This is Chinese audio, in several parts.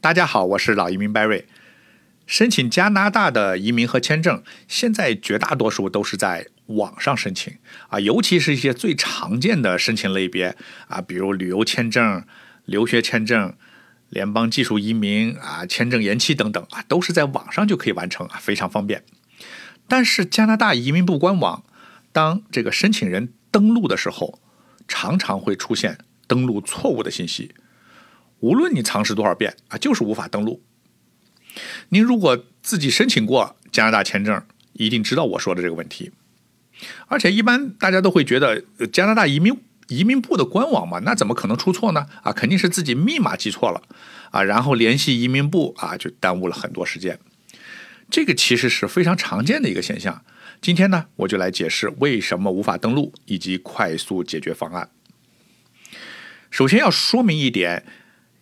大家好，我是老移民 Barry。申请加拿大的移民和签证，现在绝大多数都是在网上申请啊，尤其是一些最常见的申请类别啊，比如旅游签证、留学签证、联邦技术移民啊、签证延期等等啊，都是在网上就可以完成啊，非常方便。但是加拿大移民部官网，当这个申请人登录的时候，常常会出现登录错误的信息。无论你尝试多少遍啊，就是无法登录。您如果自己申请过加拿大签证，一定知道我说的这个问题。而且一般大家都会觉得加拿大移民移民部的官网嘛，那怎么可能出错呢？啊，肯定是自己密码记错了啊，然后联系移民部啊，就耽误了很多时间。这个其实是非常常见的一个现象。今天呢，我就来解释为什么无法登录以及快速解决方案。首先要说明一点。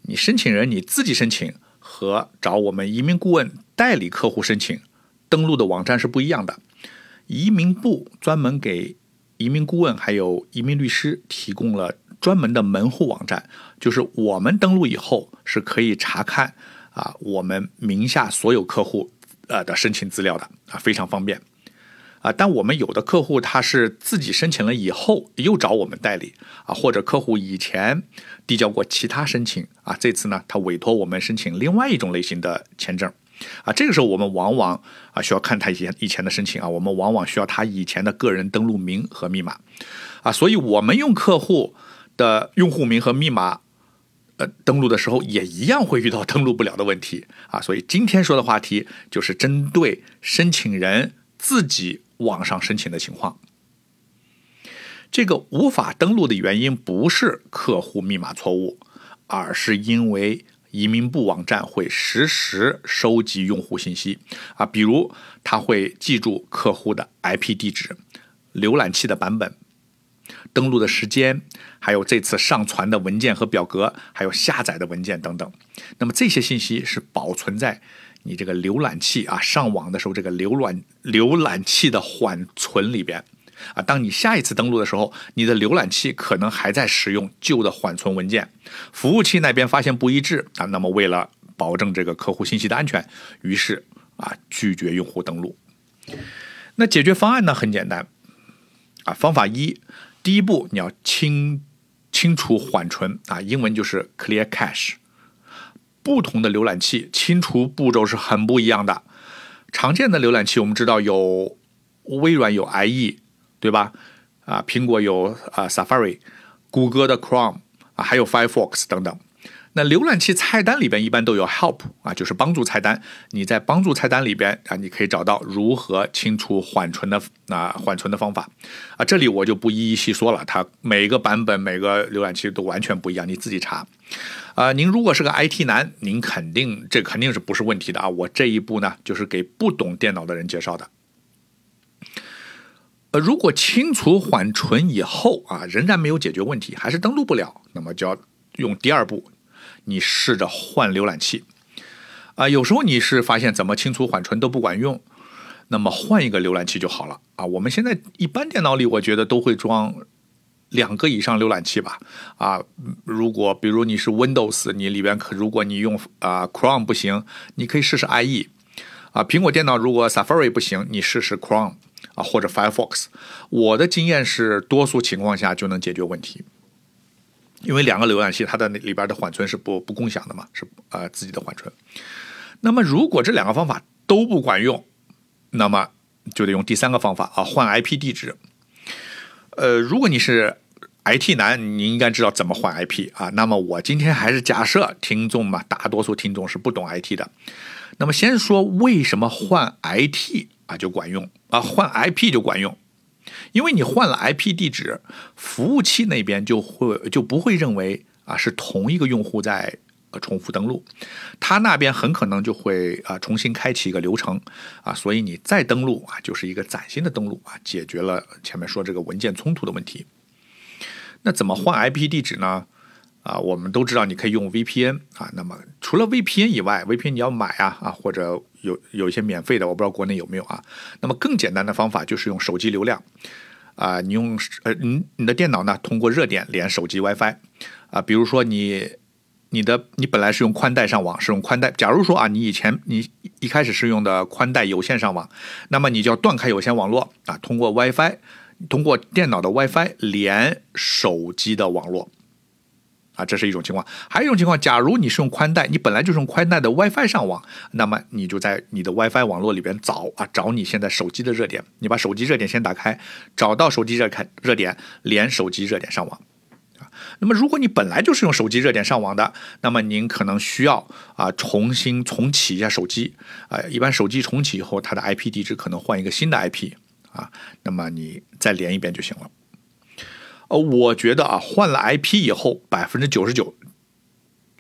你申请人你自己申请和找我们移民顾问代理客户申请登录的网站是不一样的。移民部专门给移民顾问还有移民律师提供了专门的门户网站，就是我们登录以后是可以查看啊我们名下所有客户呃的申请资料的啊，非常方便。啊，但我们有的客户他是自己申请了以后又找我们代理啊，或者客户以前递交过其他申请啊，这次呢他委托我们申请另外一种类型的签证。啊，这个时候我们往往啊需要看他以前以前的申请啊，我们往往需要他以前的个人登录名和密码。啊，所以我们用客户的用户名和密码呃登录的时候也一样会遇到 登录不了的问题。啊，所以今天说的话题就是针对申请人自己。网上申请的情况，这个无法登录的原因不是客户密码错误，而是因为移民部网站会实时收集用户信息啊，比如他会记住客户的 IP 地址、浏览器的版本、登录的时间，还有这次上传的文件和表格，还有下载的文件等等。那么这些信息是保存在。你这个浏览器啊，上网的时候，这个浏览浏览器的缓存里边啊，当你下一次登录的时候，你的浏览器可能还在使用旧的缓存文件，服务器那边发现不一致啊，那么为了保证这个客户信息的安全，于是啊拒绝用户登录。那解决方案呢很简单啊，方法一，第一步你要清清除缓存啊，英文就是 clear cache。不同的浏览器清除步骤是很不一样的。常见的浏览器我们知道有微软有 IE，对吧？啊，苹果有啊 Safari，谷歌的 Chrome 啊，还有 Firefox 等等。那浏览器菜单里边一般都有 Help 啊，就是帮助菜单。你在帮助菜单里边啊，你可以找到如何清除缓存的啊缓存的方法啊。这里我就不一一细说了，它每个版本每个浏览器都完全不一样，你自己查。啊，您如果是个 IT 男，您肯定这肯定是不是问题的啊。我这一步呢，就是给不懂电脑的人介绍的。呃，如果清除缓存以后啊，仍然没有解决问题，还是登录不了，那么就要用第二步。你试着换浏览器啊，有时候你是发现怎么清除缓存都不管用，那么换一个浏览器就好了啊。我们现在一般电脑里，我觉得都会装两个以上浏览器吧啊。如果比如你是 Windows，你里边可如果你用啊 Chrome 不行，你可以试试 IE 啊。苹果电脑如果 Safari 不行，你试试 Chrome 啊或者 Firefox。我的经验是，多数情况下就能解决问题。因为两个浏览器它的里边的缓存是不不共享的嘛，是啊自己的缓存。那么如果这两个方法都不管用，那么就得用第三个方法啊，换 IP 地址。呃，如果你是 IT 男，你应该知道怎么换 IP 啊。那么我今天还是假设听众嘛，大多数听众是不懂 IT 的。那么先说为什么换 IT 啊就管用啊，换 IP 就管用。因为你换了 IP 地址，服务器那边就会就不会认为啊是同一个用户在呃重复登录，他那边很可能就会啊重新开启一个流程啊，所以你再登录啊就是一个崭新的登录啊，解决了前面说这个文件冲突的问题。那怎么换 IP 地址呢？啊，我们都知道你可以用 VPN 啊，那么除了 VPN 以外，VPN 你要买啊啊或者。有有一些免费的，我不知道国内有没有啊。那么更简单的方法就是用手机流量啊，你用呃你你的电脑呢通过热点连手机 WiFi 啊，比如说你你的你本来是用宽带上网，是用宽带。假如说啊，你以前你一开始是用的宽带有线上网，那么你就要断开有线网络啊，通过 WiFi，通过电脑的 WiFi 连手机的网络啊，这是一种情况。还有一种情况，假如你是用宽带，你本来就是用宽带的 WiFi 上网，那么你就在你的 WiFi 网络里边找啊，找你现在手机的热点，你把手机热点先打开，找到手机热开热点，连手机热点上网。那么，如果你本来就是用手机热点上网的，那么您可能需要啊重新重启一下手机啊。一般手机重启以后，它的 IP 地址可能换一个新的 IP 啊。那么你再连一遍就行了。呃，我觉得啊，换了 IP 以后，百分之九十九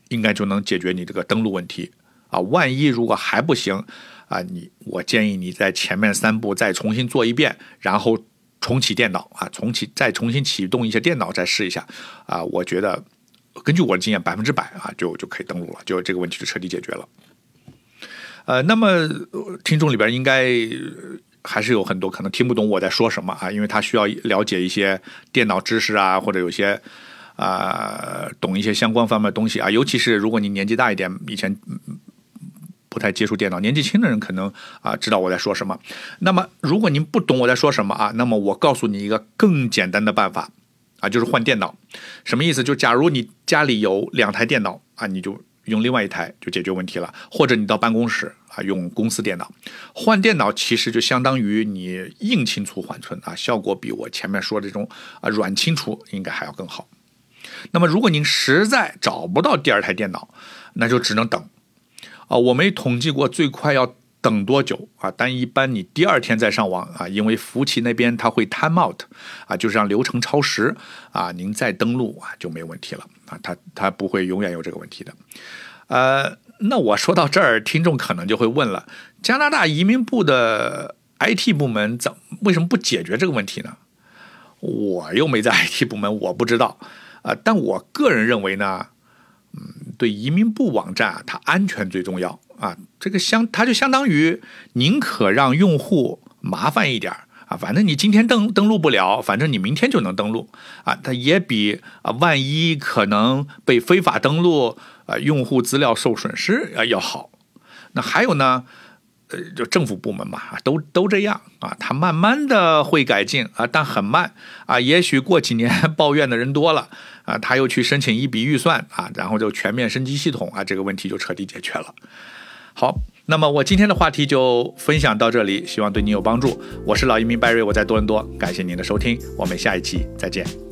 应该就能解决你这个登录问题啊。万一如果还不行啊，你我建议你在前面三步再重新做一遍，然后。重启电脑啊，重启再重新启动一下电脑，再试一下啊！我觉得根据我的经验，百分之百啊就就可以登录了，就这个问题就彻底解决了。呃，那么听众里边应该还是有很多可能听不懂我在说什么啊，因为他需要了解一些电脑知识啊，或者有些啊懂一些相关方面的东西啊，尤其是如果你年纪大一点，以前。不太接触电脑，年纪轻的人可能啊知道我在说什么。那么，如果您不懂我在说什么啊，那么我告诉你一个更简单的办法啊，就是换电脑。什么意思？就假如你家里有两台电脑啊，你就用另外一台就解决问题了。或者你到办公室啊用公司电脑换电脑，其实就相当于你硬清除缓存啊，效果比我前面说的这种啊软清除应该还要更好。那么，如果您实在找不到第二台电脑，那就只能等。啊，我没统计过最快要等多久啊，但一般你第二天再上网啊，因为服务器那边它会 time out 啊，就是让流程超时啊，您再登录啊就没问题了啊，它它不会永远有这个问题的。呃，那我说到这儿，听众可能就会问了，加拿大移民部的 IT 部门怎为什么不解决这个问题呢？我又没在 IT 部门，我不知道啊，但我个人认为呢。嗯，对移民部网站啊，它安全最重要啊。这个相，它就相当于宁可让用户麻烦一点啊，反正你今天登登录不了，反正你明天就能登录啊。它也比啊，万一可能被非法登录啊，用户资料受损失啊要好。那还有呢？呃，就政府部门嘛，都都这样啊，它慢慢的会改进啊，但很慢啊，也许过几年 抱怨的人多了啊，他又去申请一笔预算啊，然后就全面升级系统啊，这个问题就彻底解决了。好，那么我今天的话题就分享到这里，希望对你有帮助。我是老移民 Barry，，我在多伦多，感谢您的收听，我们下一期再见。